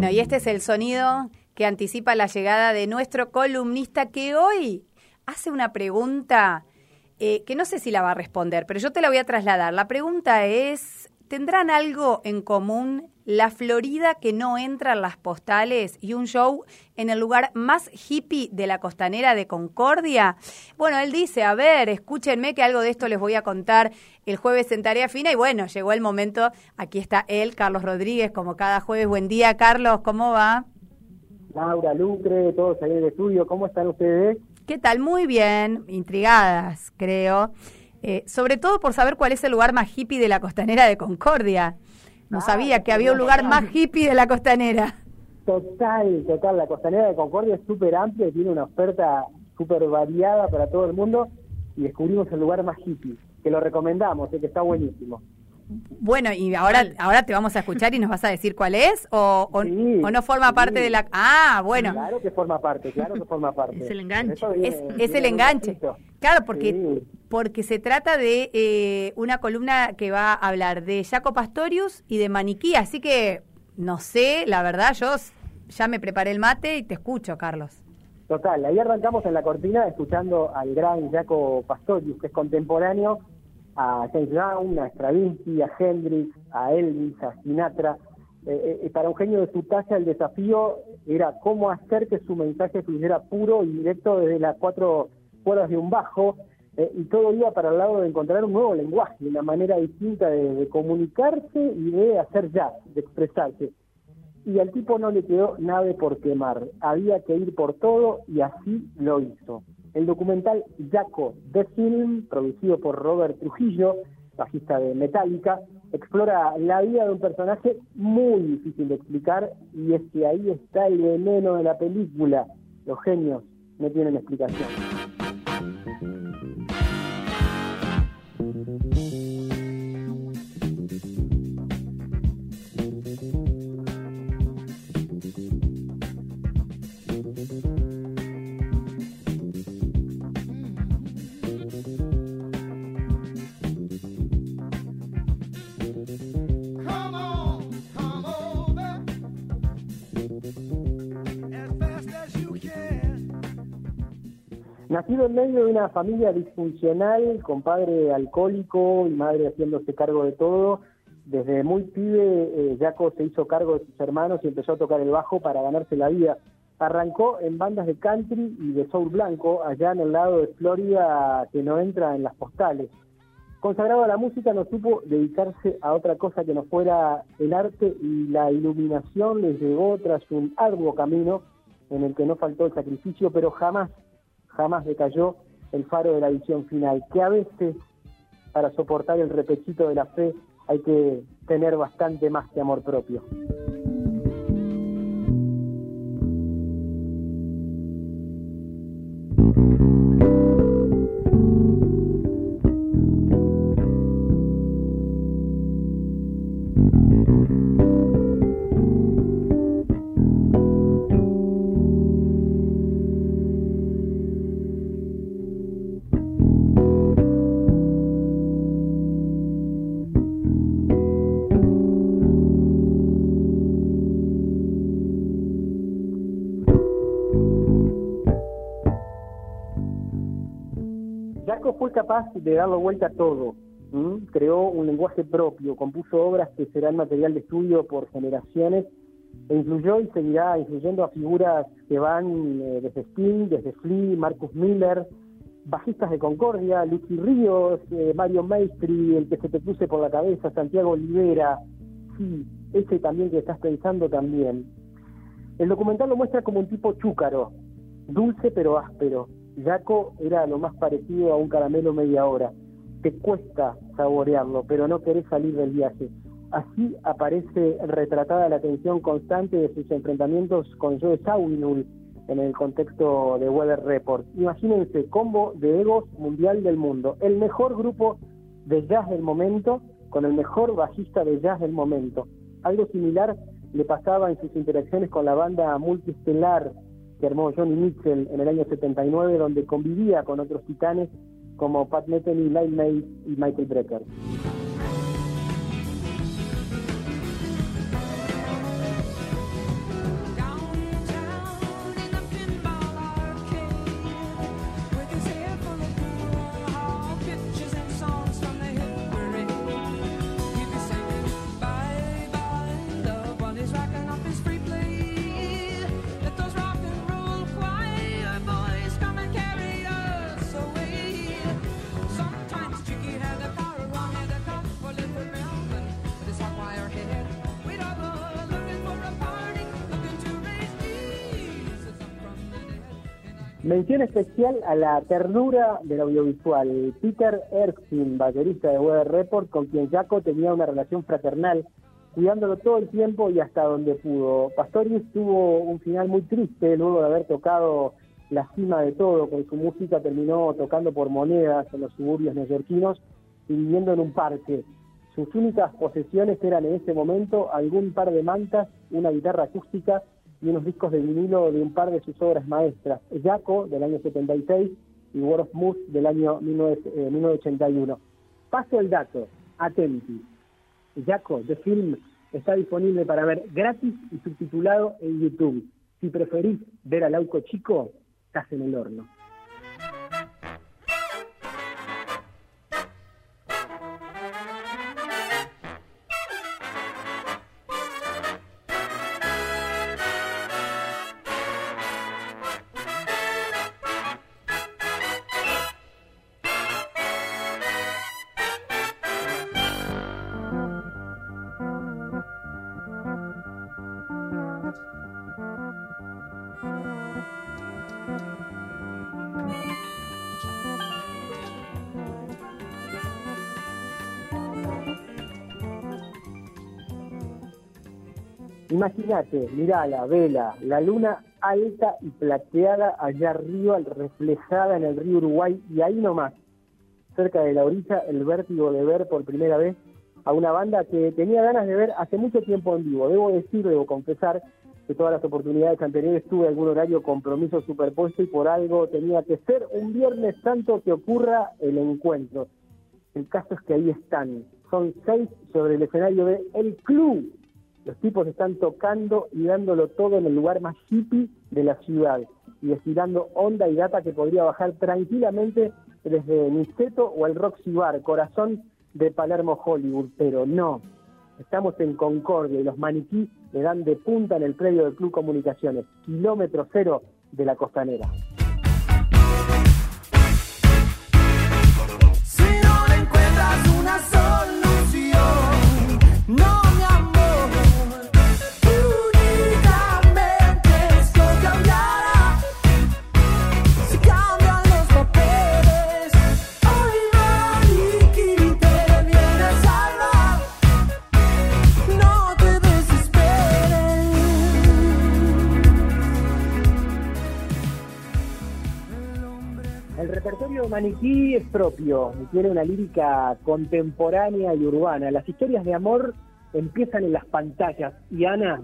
Bueno, y este es el sonido que anticipa la llegada de nuestro columnista que hoy hace una pregunta eh, que no sé si la va a responder, pero yo te la voy a trasladar. La pregunta es, ¿tendrán algo en común la Florida que no entra en las postales y un show en el lugar más hippie de la costanera de Concordia? Bueno, él dice, a ver, escúchenme que algo de esto les voy a contar el jueves en Tarea Fina y bueno, llegó el momento, aquí está él, Carlos Rodríguez, como cada jueves. Buen día, Carlos, ¿cómo va? Laura, Lucre, todos ahí en el estudio, ¿cómo están ustedes? ¿Qué tal? Muy bien, intrigadas, creo. Eh, sobre todo por saber cuál es el lugar más hippie de la costanera de Concordia. No ah, sabía que había un lugar más hippie de la costanera. Total, total. La costanera de Concordia es súper amplia y tiene una oferta súper variada para todo el mundo. Y descubrimos el lugar más hippie, que lo recomendamos, eh, que está buenísimo. Bueno, y ahora, ahora te vamos a escuchar y nos vas a decir cuál es o, o, no forma parte de la... Ah, bueno. Claro que forma parte, claro que forma parte. Es el enganche. es, el enganche. Claro, porque, porque se trata de eh, una columna que va a hablar de Jaco Pastorius y de Maniquí, así que no sé, la verdad, yo ya me preparé el mate y te escucho, Carlos. Total, ahí arrancamos en la cortina escuchando al gran Jaco Pastorius, que es contemporáneo a James Brown, a Stravinsky, a Hendrix, a Elvis, a Sinatra. Eh, eh, para un genio de su talla el desafío era cómo hacer que su mensaje fluyera puro y directo desde las cuatro cuerdas de un bajo eh, y todo iba para el lado de encontrar un nuevo lenguaje, una manera distinta de, comunicarse y de hacer jazz, de expresarse. Y al tipo no le quedó nada por quemar, había que ir por todo y así lo hizo. El documental Jaco The Film, producido por Robert Trujillo, bajista de Metallica, explora la vida de un personaje muy difícil de explicar y es que ahí está el veneno de la película. Los genios no tienen explicación. Nacido en medio de una familia disfuncional, con padre alcohólico y madre haciéndose cargo de todo, desde muy pibe eh, Jaco se hizo cargo de sus hermanos y empezó a tocar el bajo para ganarse la vida. Arrancó en bandas de country y de soul blanco, allá en el lado de Florida que no entra en las postales. Consagrado a la música, no supo dedicarse a otra cosa que no fuera el arte y la iluminación le llegó tras un arduo camino en el que no faltó el sacrificio, pero jamás jamás decayó el faro de la visión final, que a veces para soportar el repechito de la fe hay que tener bastante más que amor propio. Capaz de darle vuelta a todo. Creó un lenguaje propio, compuso obras que serán material de estudio por generaciones e influyó y seguirá influyendo a figuras que van eh, desde Sting, desde Flea, Marcus Miller, bajistas de Concordia, Lucy Ríos, eh, Mario Maestri, el que se te puse por la cabeza, Santiago Olivera, sí, ese también que estás pensando también. El documental lo muestra como un tipo chúcaro, dulce pero áspero, Jaco era lo más parecido a un caramelo media hora. Te cuesta saborearlo, pero no querés salir del viaje. Así aparece retratada la tensión constante de sus enfrentamientos con Joe Zawinul en el contexto de Weather Report. Imagínense, combo de egos mundial del mundo. El mejor grupo de jazz del momento con el mejor bajista de jazz del momento. Algo similar le pasaba en sus interacciones con la banda multistelar que armó Johnny Mitchell en el año 79, donde convivía con otros titanes como Pat Metheny, Light May y Michael Brecker. Mención especial a la ternura del audiovisual. Peter Erskine, baterista de Weather Report, con quien Jaco tenía una relación fraternal, cuidándolo todo el tiempo y hasta donde pudo. Pastorius tuvo un final muy triste luego de haber tocado la cima de todo, con su música terminó tocando por monedas en los suburbios neoyorquinos y viviendo en un parque. Sus únicas posesiones eran en ese momento algún par de mantas, una guitarra acústica y unos discos de vinilo de un par de sus obras maestras, Jaco del año 76 y World of Moose del año 1981. Eh, Paso el dato, atenti. Jaco, The Film, está disponible para ver gratis y subtitulado en YouTube. Si preferís ver al Lauco Chico, estás en el horno. Imagínate, la vela, la luna alta y plateada allá arriba, reflejada en el río Uruguay, y ahí nomás, cerca de la orilla, el vértigo de ver por primera vez a una banda que tenía ganas de ver hace mucho tiempo en vivo. Debo decir, debo confesar que todas las oportunidades anteriores tuve algún horario compromiso superpuesto y por algo tenía que ser un viernes santo que ocurra el encuentro. El caso es que ahí están. Son seis sobre el escenario de El Club, los tipos están tocando y dándolo todo en el lugar más hippie de la ciudad y estirando onda y data que podría bajar tranquilamente desde Niceto o el Roxy Bar, corazón de Palermo Hollywood, pero no. Estamos en Concordia y los maniquí le dan de punta en el predio del Club Comunicaciones, kilómetro cero de la costanera. Maniquí es propio y tiene una lírica contemporánea y urbana. Las historias de amor empiezan en las pantallas y Ana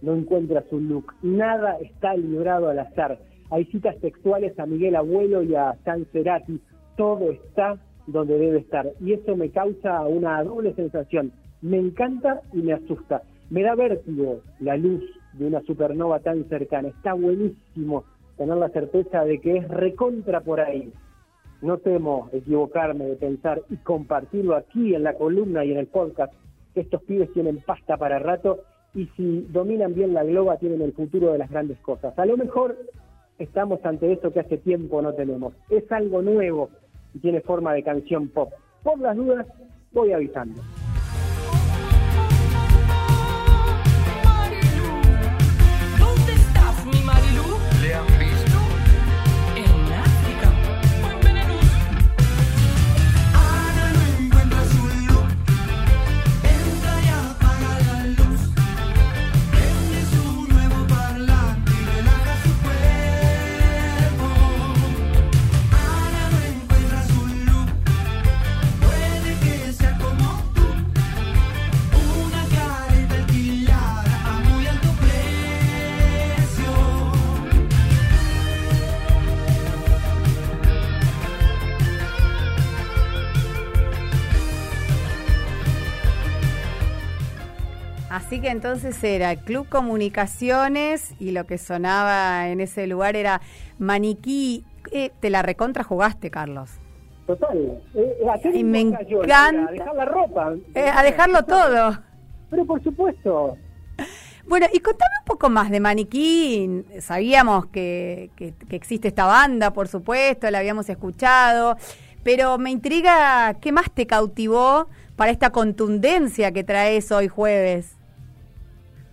no encuentra su look. Nada está librado al azar. Hay citas textuales a Miguel Abuelo y a San Cerati. Todo está donde debe estar. Y eso me causa una doble sensación. Me encanta y me asusta. Me da vértigo la luz de una supernova tan cercana. Está buenísimo tener la certeza de que es recontra por ahí. No temo equivocarme de pensar y compartirlo aquí en la columna y en el podcast, estos pibes tienen pasta para rato y si dominan bien la globa tienen el futuro de las grandes cosas. A lo mejor estamos ante esto que hace tiempo no tenemos. Es algo nuevo y tiene forma de canción pop. Por las dudas, voy avisando. Así que entonces era Club Comunicaciones y lo que sonaba en ese lugar era Maniquí. Eh, te la recontra jugaste, Carlos. Total. Eh, eh y me encanta. A dejar la ropa. Eh, a dejarlo todo. Pero por supuesto. Bueno, y contame un poco más de Maniquí. Sabíamos que, que, que existe esta banda, por supuesto, la habíamos escuchado, pero me intriga qué más te cautivó para esta contundencia que traes hoy jueves.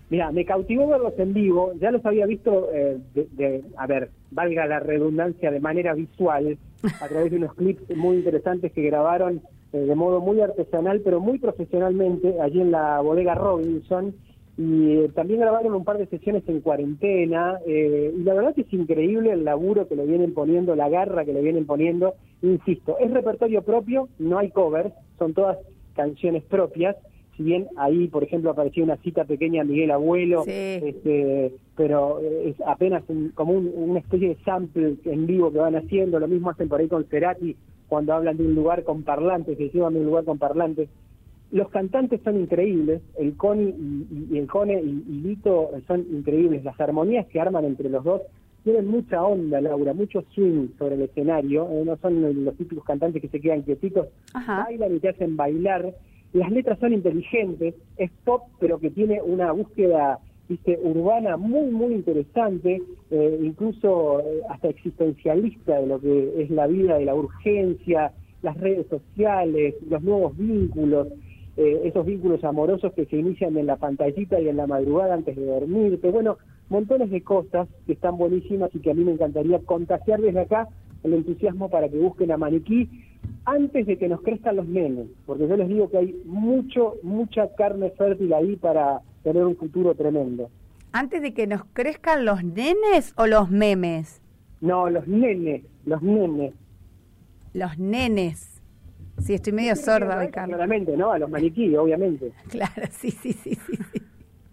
Mira, me cautivó verlos en vivo, ya los había visto, eh, de, de- a ver, valga la redundancia, de manera visual, a través de unos clips muy interesantes que grabaron eh, de modo muy artesanal, pero muy profesionalmente, allí en la bodega Robinson, y eh, también grabaron un par de sesiones en cuarentena, eh, y la verdad que es increíble el laburo que le vienen poniendo, la garra que le vienen poniendo, insisto, es repertorio propio, no hay covers, son todas canciones propias, si bien ahí, por ejemplo, apareció una cita pequeña a Miguel Abuelo, Sí. este, pero eh, es apenas un- como un- una especie de sample en vivo que van haciendo, lo mismo hacen por ahí con Cerati cuando hablan de un lugar con parlantes, que llevan de un lugar con parlantes. Los cantantes son increíbles, el Coni y, y- y el Cone y, y Lito son increíbles, las armonías que arman entre los dos tienen mucha onda, Laura, mucho swing sobre el escenario, eh, no son los típicos cantantes que se quedan quietitos, Ajá. bailan y te hacen bailar. Las letras son inteligentes, es pop, pero que tiene una búsqueda viste, urbana muy, muy interesante, eh, incluso eh, hasta existencialista de lo que es la vida, de la urgencia, las redes sociales, los nuevos vínculos, eh, esos vínculos amorosos que se inician en la pantallita y en la madrugada antes de dormirte. Bueno, montones de cosas que están buenísimas y que a mí me encantaría contagiar desde acá el entusiasmo para que busquen a Maniquí antes de que nos crezcan los nenes, porque yo les digo que hay mucho, mucha carne fértil ahí para tener un futuro tremendo. Antes de que nos crezcan los nenes o los memes. No, los nenes, los nenes. Los nenes. Sí, estoy medio sorda hoy, Carlos. Claramente, ¿no? A los maniquí, obviamente. Claro, sí, sí, sí, sí. sí.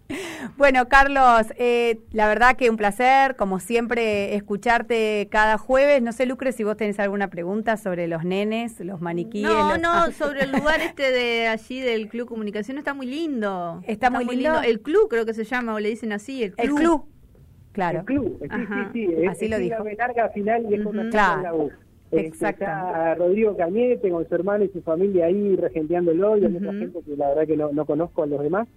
Bueno, Carlos, eh, la verdad que un placer, como siempre, escucharte cada jueves. No sé, Lucre, si vos tenés alguna pregunta sobre los nenes, los maniquíes. No, los- no, sobre el lugar este de allí del Club Comunicación está muy lindo. Está muy lindo. El club creo que se llama, o le dicen así, el club. El club. Claro. El club, sí, Ajá. sí, sí. es- Así lo es dijo. B larga final y es Ujú. sola Claro. la U. Este, Exacto. está Rodrigo Cañete con su hermano y su familia ahí regenteándolo y hay otra Ujú. gente que la verdad que no, no conozco a los demás.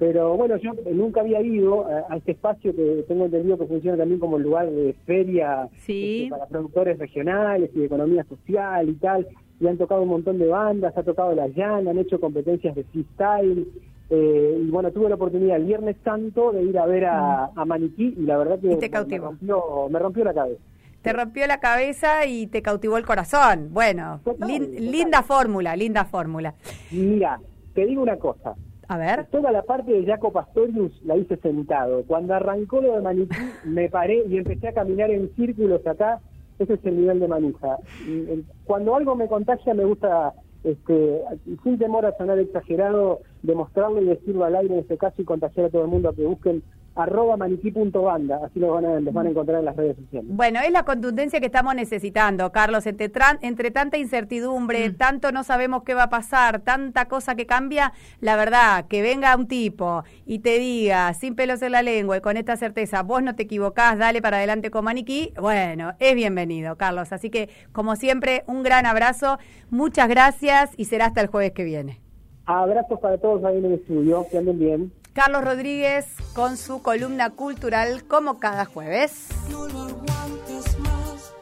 Pero bueno, yo nunca había ido a, a este espacio que tengo entendido que funciona también como lugar de feria Sí. este, para productores regionales y de economía social y tal. Y han tocado un montón de bandas, ha tocado La Llana, han hecho competencias de freestyle. eh, y bueno, tuve la oportunidad el Viernes Santo de ir a ver a, a Maniquí y la verdad que Mm. Te me- cautivó. Me, rompió, me rompió la cabeza. Te rompió la cabeza y te cautivó el corazón. Bueno, Total, lin- total. linda fórmula, linda fórmula. Mira, te digo una cosa. A ver. Toda la parte de Jaco Pastorius la hice sentado. Cuando arrancó lo de Maniquí, me paré y empecé a caminar en círculos acá. Ese es el nivel de manija. Eh, Cuando algo me contagia, me gusta, este, sin temor a sonar exagerado, demostrarlo y decirlo al aire en este caso y contagiar a todo el mundo a que busquen arroba maniquí.banda. Así los van, a, los van a encontrar en las redes sociales. Bueno, es la contundencia que estamos necesitando, Carlos. Entre, tran- entre tanta incertidumbre, tanto no sabemos qué va a pasar, tanta cosa que cambia, la verdad, que venga un tipo y te diga, sin pelos en la lengua y con esta certeza, vos no te equivocás, dale para adelante con Maniquí, bueno, es bienvenido, Carlos. Así que, como siempre, un gran abrazo, muchas gracias y será hasta el jueves que viene. Abrazos para todos ahí en el estudio. Que anden bien. Carlos Rodríguez con su columna cultural como cada jueves. No lo aguantes más,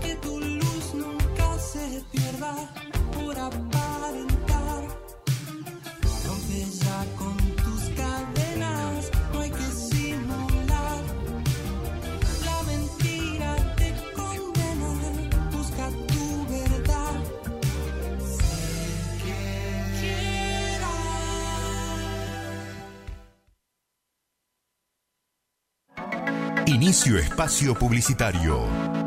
que tu luz nunca se pierda espacio publicitario.